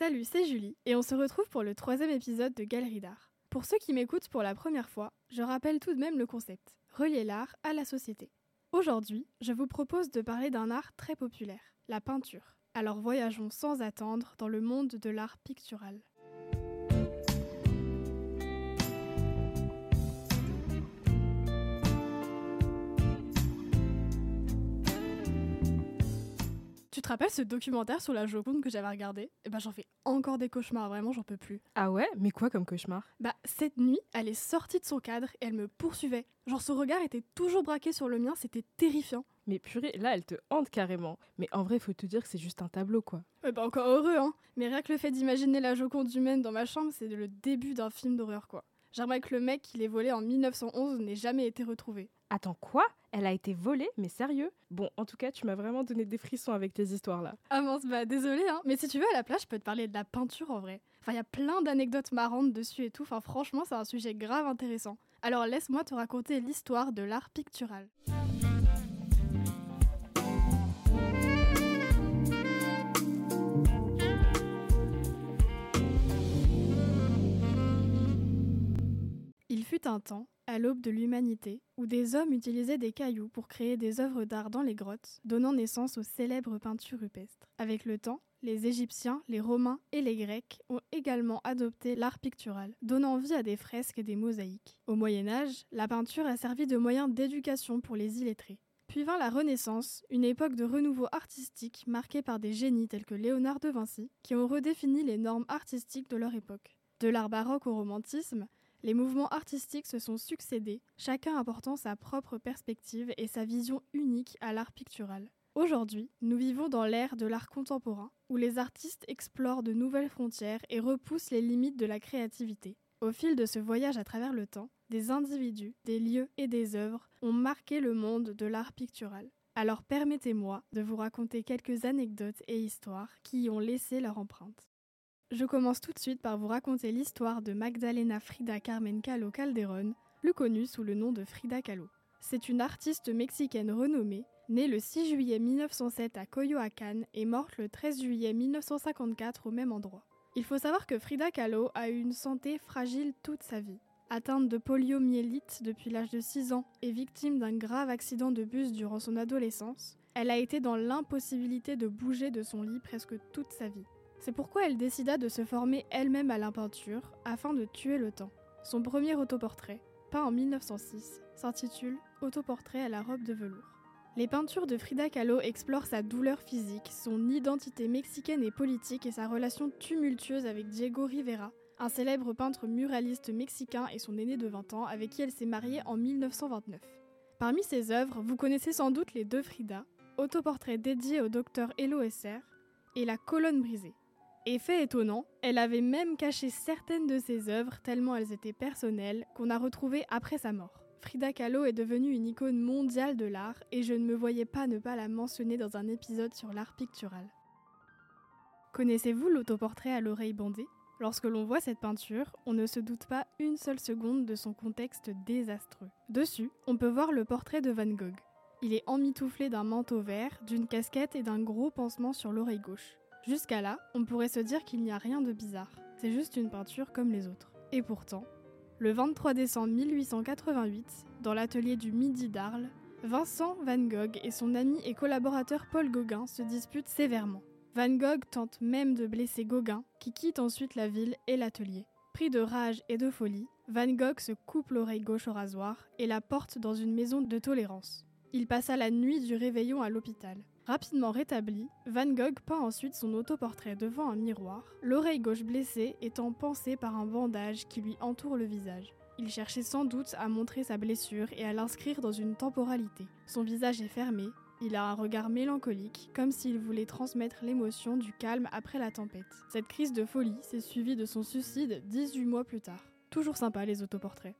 Salut, c'est Julie, et on se retrouve pour le troisième épisode de Galerie d'art. Pour ceux qui m'écoutent pour la première fois, je rappelle tout de même le concept relier l'art à la société. Aujourd'hui, je vous propose de parler d'un art très populaire, la peinture. Alors voyageons sans attendre dans le monde de l'art pictural. Rappelles ce documentaire sur la Joconde que j'avais regardé? Eh ben j'en fais encore des cauchemars, vraiment j'en peux plus. Ah ouais? Mais quoi comme cauchemar? Bah cette nuit, elle est sortie de son cadre et elle me poursuivait. Genre son regard était toujours braqué sur le mien, c'était terrifiant. Mais purée, là elle te hante carrément. Mais en vrai, faut te dire que c'est juste un tableau quoi. Ouais bah encore heureux hein Mais rien que le fait d'imaginer la Joconde humaine dans ma chambre, c'est le début d'un film d'horreur quoi. J'aimerais que le mec qui l'ait volé en 1911 n'ait jamais été retrouvé. Attends, quoi? Elle a été volée? Mais sérieux? Bon, en tout cas, tu m'as vraiment donné des frissons avec tes histoires là. Ah mince, bah désolé hein. Mais si tu veux, à la place, je peux te parler de la peinture en vrai. Enfin, il y a plein d'anecdotes marrantes dessus et tout. Enfin, franchement, c'est un sujet grave intéressant. Alors laisse-moi te raconter l'histoire de l'art pictural. Fut un temps, à l'aube de l'humanité, où des hommes utilisaient des cailloux pour créer des œuvres d'art dans les grottes, donnant naissance aux célèbres peintures rupestres. Avec le temps, les Égyptiens, les Romains et les Grecs ont également adopté l'art pictural, donnant vie à des fresques et des mosaïques. Au Moyen Âge, la peinture a servi de moyen d'éducation pour les illettrés. Puis vint la Renaissance, une époque de renouveau artistique marquée par des génies tels que Léonard de Vinci, qui ont redéfini les normes artistiques de leur époque. De l'art baroque au romantisme, les mouvements artistiques se sont succédés, chacun apportant sa propre perspective et sa vision unique à l'art pictural. Aujourd'hui, nous vivons dans l'ère de l'art contemporain, où les artistes explorent de nouvelles frontières et repoussent les limites de la créativité. Au fil de ce voyage à travers le temps, des individus, des lieux et des œuvres ont marqué le monde de l'art pictural. Alors permettez-moi de vous raconter quelques anecdotes et histoires qui y ont laissé leur empreinte. Je commence tout de suite par vous raconter l'histoire de Magdalena Frida Carmen Kahlo Calderón, plus connue sous le nom de Frida Kahlo. C'est une artiste mexicaine renommée, née le 6 juillet 1907 à Coyoacán et morte le 13 juillet 1954 au même endroit. Il faut savoir que Frida Kahlo a eu une santé fragile toute sa vie. Atteinte de poliomyélite depuis l'âge de 6 ans et victime d'un grave accident de bus durant son adolescence, elle a été dans l'impossibilité de bouger de son lit presque toute sa vie. C'est pourquoi elle décida de se former elle-même à la peinture afin de tuer le temps. Son premier autoportrait, peint en 1906, s'intitule Autoportrait à la robe de velours. Les peintures de Frida Kahlo explorent sa douleur physique, son identité mexicaine et politique et sa relation tumultueuse avec Diego Rivera, un célèbre peintre muraliste mexicain et son aîné de 20 ans avec qui elle s'est mariée en 1929. Parmi ses œuvres, vous connaissez sans doute les deux Frida, autoportrait dédié au docteur Elo Esser et La colonne brisée. Et fait étonnant, elle avait même caché certaines de ses œuvres tellement elles étaient personnelles qu'on a retrouvées après sa mort. Frida Kahlo est devenue une icône mondiale de l'art et je ne me voyais pas ne pas la mentionner dans un épisode sur l'art pictural. Connaissez-vous l'autoportrait à l'oreille bandée? Lorsque l'on voit cette peinture, on ne se doute pas une seule seconde de son contexte désastreux. Dessus, on peut voir le portrait de Van Gogh. Il est emmitouflé d'un manteau vert, d'une casquette et d'un gros pansement sur l'oreille gauche. Jusqu'à là, on pourrait se dire qu'il n'y a rien de bizarre, c'est juste une peinture comme les autres. Et pourtant, le 23 décembre 1888, dans l'atelier du Midi d'Arles, Vincent Van Gogh et son ami et collaborateur Paul Gauguin se disputent sévèrement. Van Gogh tente même de blesser Gauguin, qui quitte ensuite la ville et l'atelier. Pris de rage et de folie, Van Gogh se coupe l'oreille gauche au rasoir et la porte dans une maison de tolérance. Il passa la nuit du réveillon à l'hôpital. Rapidement rétabli, Van Gogh peint ensuite son autoportrait devant un miroir, l'oreille gauche blessée étant pansée par un bandage qui lui entoure le visage. Il cherchait sans doute à montrer sa blessure et à l'inscrire dans une temporalité. Son visage est fermé, il a un regard mélancolique, comme s'il voulait transmettre l'émotion du calme après la tempête. Cette crise de folie s'est suivie de son suicide 18 mois plus tard. Toujours sympa les autoportraits.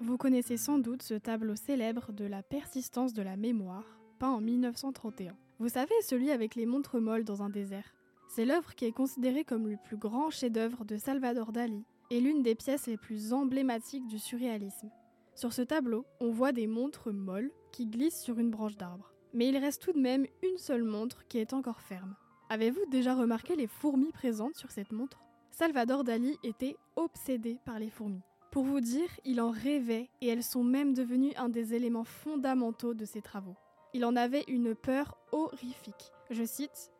Vous connaissez sans doute ce tableau célèbre de la persistance de la mémoire, en 1931. Vous savez, celui avec les montres molles dans un désert. C'est l'œuvre qui est considérée comme le plus grand chef-d'œuvre de Salvador Dali et l'une des pièces les plus emblématiques du surréalisme. Sur ce tableau, on voit des montres molles qui glissent sur une branche d'arbre. Mais il reste tout de même une seule montre qui est encore ferme. Avez-vous déjà remarqué les fourmis présentes sur cette montre? Salvador Dali était obsédé par les fourmis. Pour vous dire, il en rêvait et elles sont même devenues un des éléments fondamentaux de ses travaux. Il en avait une peur horrifique. Je cite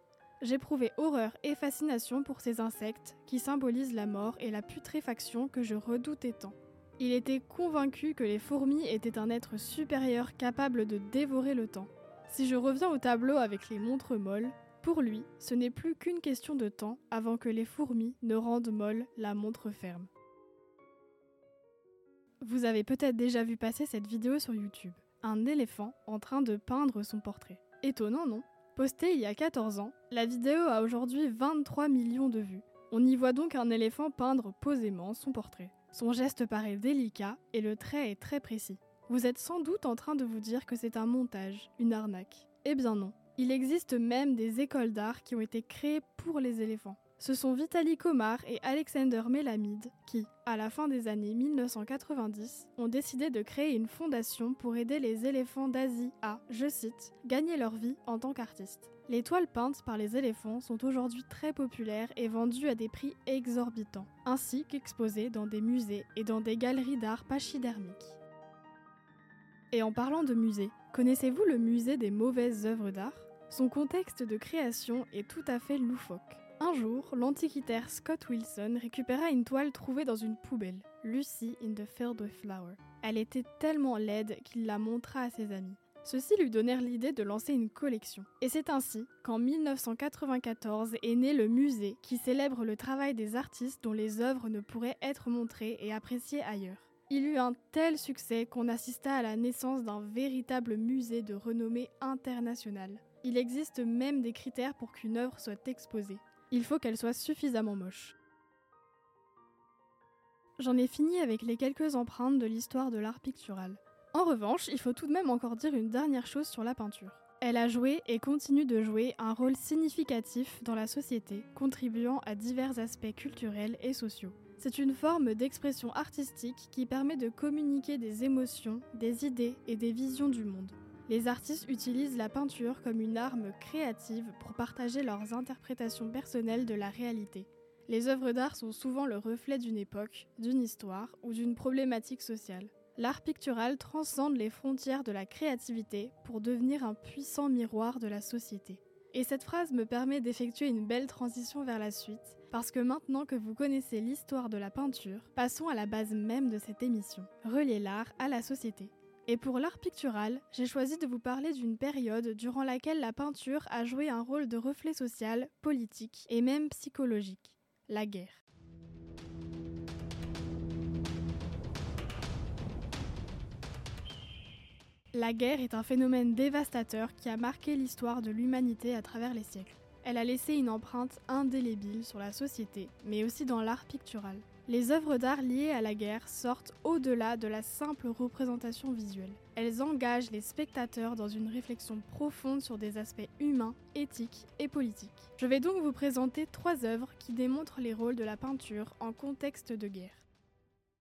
J'éprouvais horreur et fascination pour ces insectes qui symbolisent la mort et la putréfaction que je redoutais tant. Il était convaincu que les fourmis étaient un être supérieur capable de dévorer le temps. Si je reviens au tableau avec les montres molles, pour lui, ce n'est plus qu'une question de temps avant que les fourmis ne rendent molle la montre ferme. Vous avez peut-être déjà vu passer cette vidéo sur YouTube. Un éléphant en train de peindre son portrait. Étonnant, non? Postée il y a 14 ans, la vidéo a aujourd'hui 23 millions de vues. On y voit donc un éléphant peindre posément son portrait. Son geste paraît délicat et le trait est très précis. Vous êtes sans doute en train de vous dire que c'est un montage, une arnaque. Eh bien non. Il existe même des écoles d'art qui ont été créées pour les éléphants. Ce sont Vitaly Komar et Alexander Melamide qui, à la fin des années 1990, ont décidé de créer une fondation pour aider les éléphants d'Asie à, je cite, gagner leur vie en tant qu'artistes. Les toiles peintes par les éléphants sont aujourd'hui très populaires et vendues à des prix exorbitants, ainsi qu'exposées dans des musées et dans des galeries d'art pachydermiques. Et en parlant de musées, connaissez-vous le musée des mauvaises œuvres d'art? Son contexte de création est tout à fait loufoque. Un jour, l'antiquitaire Scott Wilson récupéra une toile trouvée dans une poubelle, Lucy in the Field with Flower. Elle était tellement laide qu'il la montra à ses amis. Ceux-ci lui donnèrent l'idée de lancer une collection. Et c'est ainsi qu'en 1994 est né le musée qui célèbre le travail des artistes dont les œuvres ne pourraient être montrées et appréciées ailleurs. Il eut un tel succès qu'on assista à la naissance d'un véritable musée de renommée internationale. Il existe même des critères pour qu'une œuvre soit exposée il faut qu'elle soit suffisamment moche. J'en ai fini avec les quelques empreintes de l'histoire de l'art pictural. En revanche, il faut tout de même encore dire une dernière chose sur la peinture. Elle a joué et continue de jouer un rôle significatif dans la société, contribuant à divers aspects culturels et sociaux. C'est une forme d'expression artistique qui permet de communiquer des émotions, des idées et des visions du monde. Les artistes utilisent la peinture comme une arme créative pour partager leurs interprétations personnelles de la réalité. Les œuvres d'art sont souvent le reflet d'une époque, d'une histoire ou d'une problématique sociale. L'art pictural transcende les frontières de la créativité pour devenir un puissant miroir de la société. Et cette phrase me permet d'effectuer une belle transition vers la suite, parce que maintenant que vous connaissez l'histoire de la peinture, passons à la base même de cette émission, relier l'art à la société. Et pour l'art pictural, j'ai choisi de vous parler d'une période durant laquelle la peinture a joué un rôle de reflet social, politique et même psychologique, la guerre. La guerre est un phénomène dévastateur qui a marqué l'histoire de l'humanité à travers les siècles. Elle a laissé une empreinte indélébile sur la société, mais aussi dans l'art pictural. Les œuvres d'art liées à la guerre sortent au-delà de la simple représentation visuelle. Elles engagent les spectateurs dans une réflexion profonde sur des aspects humains, éthiques et politiques. Je vais donc vous présenter trois œuvres qui démontrent les rôles de la peinture en contexte de guerre.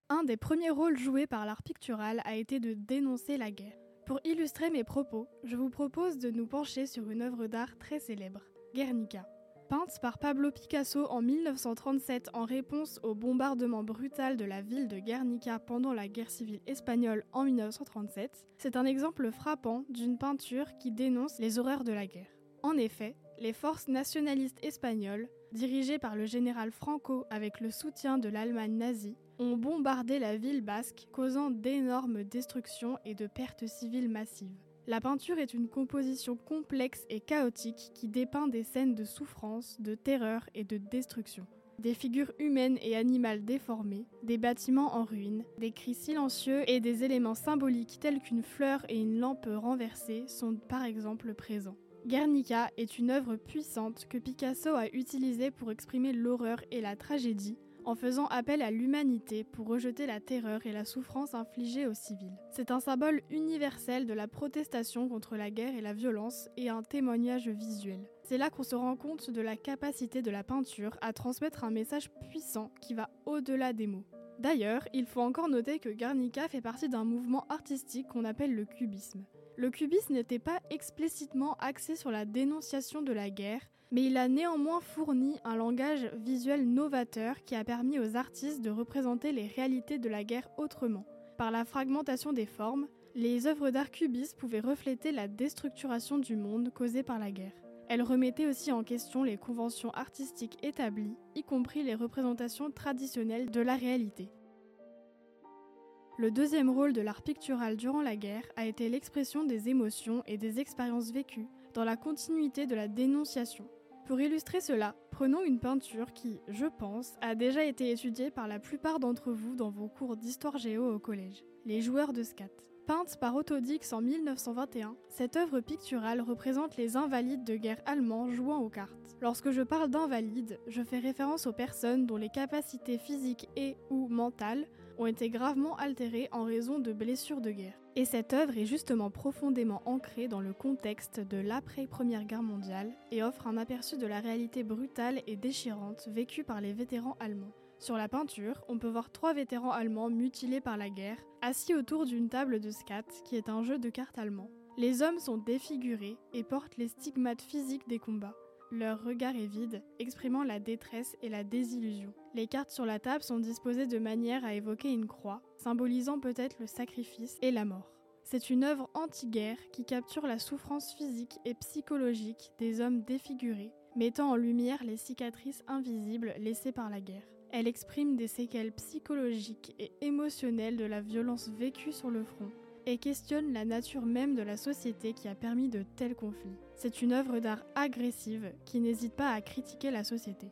Un des premiers rôles joués par l'art pictural a été de dénoncer la guerre. Pour illustrer mes propos, je vous propose de nous pencher sur une œuvre d'art très célèbre, Guernica. Peinte par Pablo Picasso en 1937 en réponse au bombardement brutal de la ville de Guernica pendant la guerre civile espagnole en 1937, c'est un exemple frappant d'une peinture qui dénonce les horreurs de la guerre. En effet, les forces nationalistes espagnoles, dirigées par le général Franco avec le soutien de l'Allemagne nazie, ont bombardé la ville basque, causant d'énormes destructions et de pertes civiles massives. La peinture est une composition complexe et chaotique qui dépeint des scènes de souffrance, de terreur et de destruction. Des figures humaines et animales déformées, des bâtiments en ruine, des cris silencieux et des éléments symboliques tels qu'une fleur et une lampe renversée sont par exemple présents. Guernica est une œuvre puissante que Picasso a utilisée pour exprimer l'horreur et la tragédie en faisant appel à l'humanité pour rejeter la terreur et la souffrance infligées aux civils. C'est un symbole universel de la protestation contre la guerre et la violence et un témoignage visuel. C'est là qu'on se rend compte de la capacité de la peinture à transmettre un message puissant qui va au-delà des mots. D'ailleurs, il faut encore noter que Guernica fait partie d'un mouvement artistique qu'on appelle le cubisme. Le cubisme n'était pas explicitement axé sur la dénonciation de la guerre, Mais il a néanmoins fourni un langage visuel novateur qui a permis aux artistes de représenter les réalités de la guerre autrement. Par la fragmentation des formes, les œuvres d'art cubiste pouvaient refléter la déstructuration du monde causée par la guerre. Elles remettaient aussi en question les conventions artistiques établies, y compris les représentations traditionnelles de la réalité. Le deuxième rôle de l'art pictural durant la guerre a été l'expression des émotions et des expériences vécues dans la continuité de la dénonciation. Pour illustrer cela, prenons une peinture qui, je pense, a déjà été étudiée par la plupart d'entre vous dans vos cours d'histoire géo au collège, les joueurs de scat. Peinte par Otto Dix en 1921, cette œuvre picturale représente les invalides de guerre allemands jouant aux cartes. Lorsque je parle d'invalides, je fais référence aux personnes dont les capacités physiques et ou mentales ont été gravement altérées en raison de blessures de guerre. Et cette œuvre est justement profondément ancrée dans le contexte de l'après-première guerre mondiale et offre un aperçu de la réalité brutale et déchirante vécue par les vétérans allemands. Sur la peinture, on peut voir trois vétérans allemands mutilés par la guerre, assis autour d'une table de scat, qui est un jeu de cartes allemand. Les hommes sont défigurés et portent les stigmates physiques des combats. Leur regard est vide, exprimant la détresse et la désillusion. Les cartes sur la table sont disposées de manière à évoquer une croix, symbolisant peut-être le sacrifice et la mort. C'est une œuvre anti-guerre qui capture la souffrance physique et psychologique des hommes défigurés, mettant en lumière les cicatrices invisibles laissées par la guerre. Elle exprime des séquelles psychologiques et émotionnelles de la violence vécue sur le front et questionne la nature même de la société qui a permis de tels conflits. C'est une œuvre d'art agressive qui n'hésite pas à critiquer la société.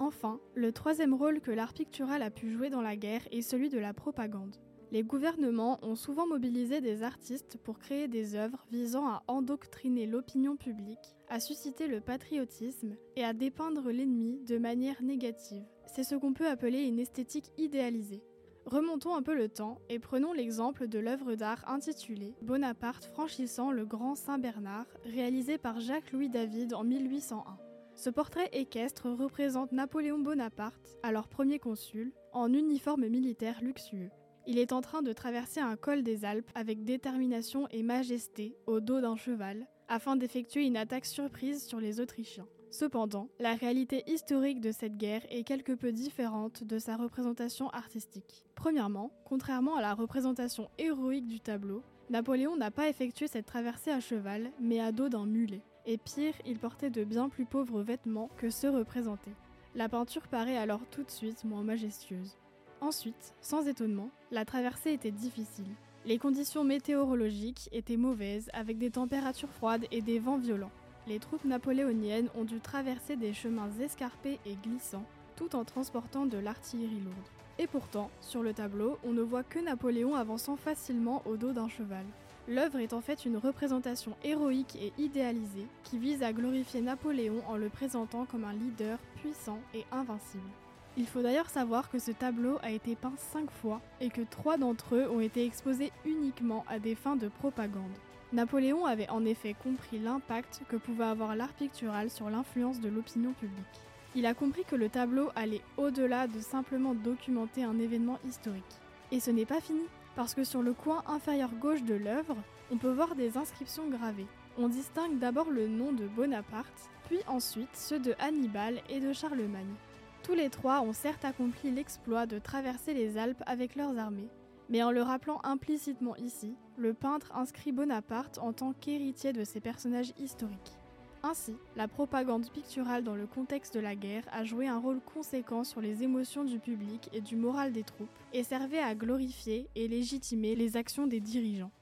Enfin, le troisième rôle que l'art pictural a pu jouer dans la guerre est celui de la propagande. Les gouvernements ont souvent mobilisé des artistes pour créer des œuvres visant à endoctriner l'opinion publique, à susciter le patriotisme et à dépeindre l'ennemi de manière négative. C'est ce qu'on peut appeler une esthétique idéalisée. Remontons un peu le temps et prenons l'exemple de l'œuvre d'art intitulée Bonaparte franchissant le Grand Saint-Bernard, réalisée par Jacques-Louis David en 1801. Ce portrait équestre représente Napoléon Bonaparte, alors premier consul, en uniforme militaire luxueux. Il est en train de traverser un col des Alpes avec détermination et majesté au dos d'un cheval, afin d'effectuer une attaque surprise sur les Autrichiens. Cependant, la réalité historique de cette guerre est quelque peu différente de sa représentation artistique. Premièrement, contrairement à la représentation héroïque du tableau, Napoléon n'a pas effectué cette traversée à cheval, mais à dos d'un mulet. Et pire, il portait de bien plus pauvres vêtements que ceux représentés. La peinture paraît alors tout de suite moins majestueuse. Ensuite, sans étonnement, la traversée était difficile. Les conditions météorologiques étaient mauvaises avec des températures froides et des vents violents. Les troupes napoléoniennes ont dû traverser des chemins escarpés et glissants tout en transportant de l'artillerie lourde. Et pourtant, sur le tableau, on ne voit que Napoléon avançant facilement au dos d'un cheval. L'œuvre est en fait une représentation héroïque et idéalisée qui vise à glorifier Napoléon en le présentant comme un leader puissant et invincible. Il faut d'ailleurs savoir que ce tableau a été peint cinq fois et que trois d'entre eux ont été exposés uniquement à des fins de propagande. Napoléon avait en effet compris l'impact que pouvait avoir l'art pictural sur l'influence de l'opinion publique. Il a compris que le tableau allait au-delà de simplement documenter un événement historique. Et ce n'est pas fini, parce que sur le coin inférieur gauche de l'œuvre, on peut voir des inscriptions gravées. On distingue d'abord le nom de Bonaparte, puis ensuite ceux de Hannibal et de Charlemagne. Tous les trois ont certes accompli l'exploit de traverser les Alpes avec leurs armées, mais en le rappelant implicitement ici, le peintre inscrit Bonaparte en tant qu'héritier de ces personnages historiques. Ainsi, la propagande picturale dans le contexte de la guerre a joué un rôle conséquent sur les émotions du public et du moral des troupes, et servait à glorifier et légitimer les actions des dirigeants.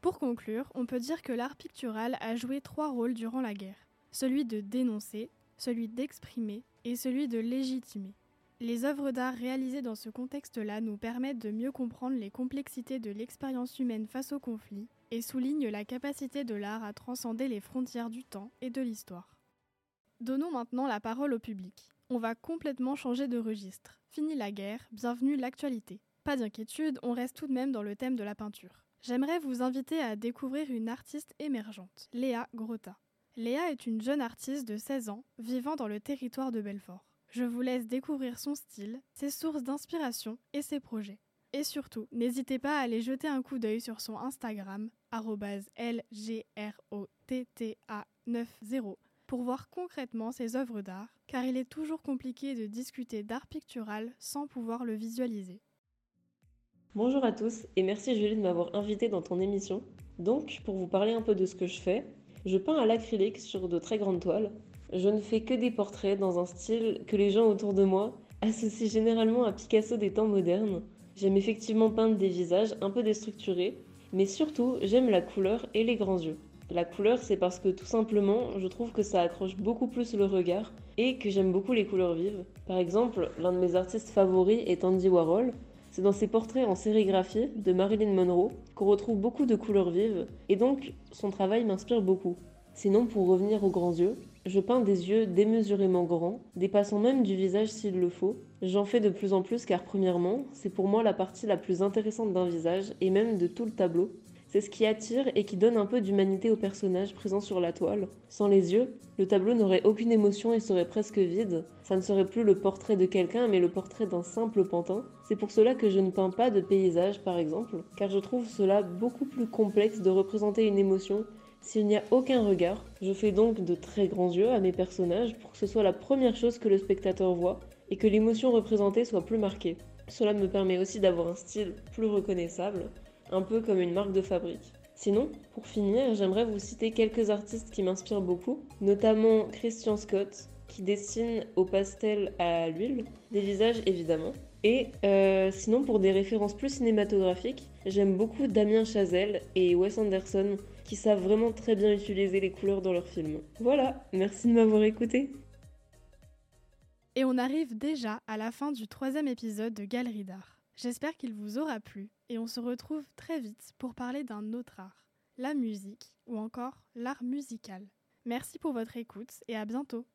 Pour conclure, on peut dire que l'art pictural a joué trois rôles durant la guerre, celui de dénoncer, celui d'exprimer et celui de légitimer. Les œuvres d'art réalisées dans ce contexte-là nous permettent de mieux comprendre les complexités de l'expérience humaine face au conflit et soulignent la capacité de l'art à transcender les frontières du temps et de l'histoire. Donnons maintenant la parole au public. On va complètement changer de registre. Fini la guerre, bienvenue l'actualité. Pas d'inquiétude, on reste tout de même dans le thème de la peinture. J'aimerais vous inviter à découvrir une artiste émergente, Léa Grotta. Léa est une jeune artiste de 16 ans vivant dans le territoire de Belfort. Je vous laisse découvrir son style, ses sources d'inspiration et ses projets. Et surtout, n'hésitez pas à aller jeter un coup d'œil sur son Instagram, lgrotta90, pour voir concrètement ces œuvres d'art, car il est toujours compliqué de discuter d'art pictural sans pouvoir le visualiser. Bonjour à tous et merci Julie de m'avoir invité dans ton émission. Donc, pour vous parler un peu de ce que je fais, je peins à l'acrylique sur de très grandes toiles. Je ne fais que des portraits dans un style que les gens autour de moi associent généralement à Picasso des temps modernes. J'aime effectivement peindre des visages un peu déstructurés, mais surtout j'aime la couleur et les grands yeux. La couleur, c'est parce que tout simplement, je trouve que ça accroche beaucoup plus le regard et que j'aime beaucoup les couleurs vives. Par exemple, l'un de mes artistes favoris est Andy Warhol. C'est dans ses portraits en sérigraphie de Marilyn Monroe qu'on retrouve beaucoup de couleurs vives et donc son travail m'inspire beaucoup. Sinon, pour revenir aux grands yeux, je peins des yeux démesurément grands, dépassant même du visage s'il le faut. J'en fais de plus en plus car premièrement, c'est pour moi la partie la plus intéressante d'un visage et même de tout le tableau. C'est ce qui attire et qui donne un peu d'humanité au personnage présent sur la toile. Sans les yeux, le tableau n'aurait aucune émotion et serait presque vide. Ça ne serait plus le portrait de quelqu'un, mais le portrait d'un simple pantin. C'est pour cela que je ne peins pas de paysage, par exemple, car je trouve cela beaucoup plus complexe de représenter une émotion s'il n'y a aucun regard. Je fais donc de très grands yeux à mes personnages pour que ce soit la première chose que le spectateur voit et que l'émotion représentée soit plus marquée. Cela me permet aussi d'avoir un style plus reconnaissable un peu comme une marque de fabrique. Sinon, pour finir, j'aimerais vous citer quelques artistes qui m'inspirent beaucoup, notamment Christian Scott, qui dessine au pastel à l'huile, des visages évidemment. Et euh, sinon, pour des références plus cinématographiques, j'aime beaucoup Damien Chazelle et Wes Anderson, qui savent vraiment très bien utiliser les couleurs dans leurs films. Voilà, merci de m'avoir écouté. Et on arrive déjà à la fin du troisième épisode de Galerie d'art. J'espère qu'il vous aura plu et on se retrouve très vite pour parler d'un autre art, la musique ou encore l'art musical. Merci pour votre écoute et à bientôt.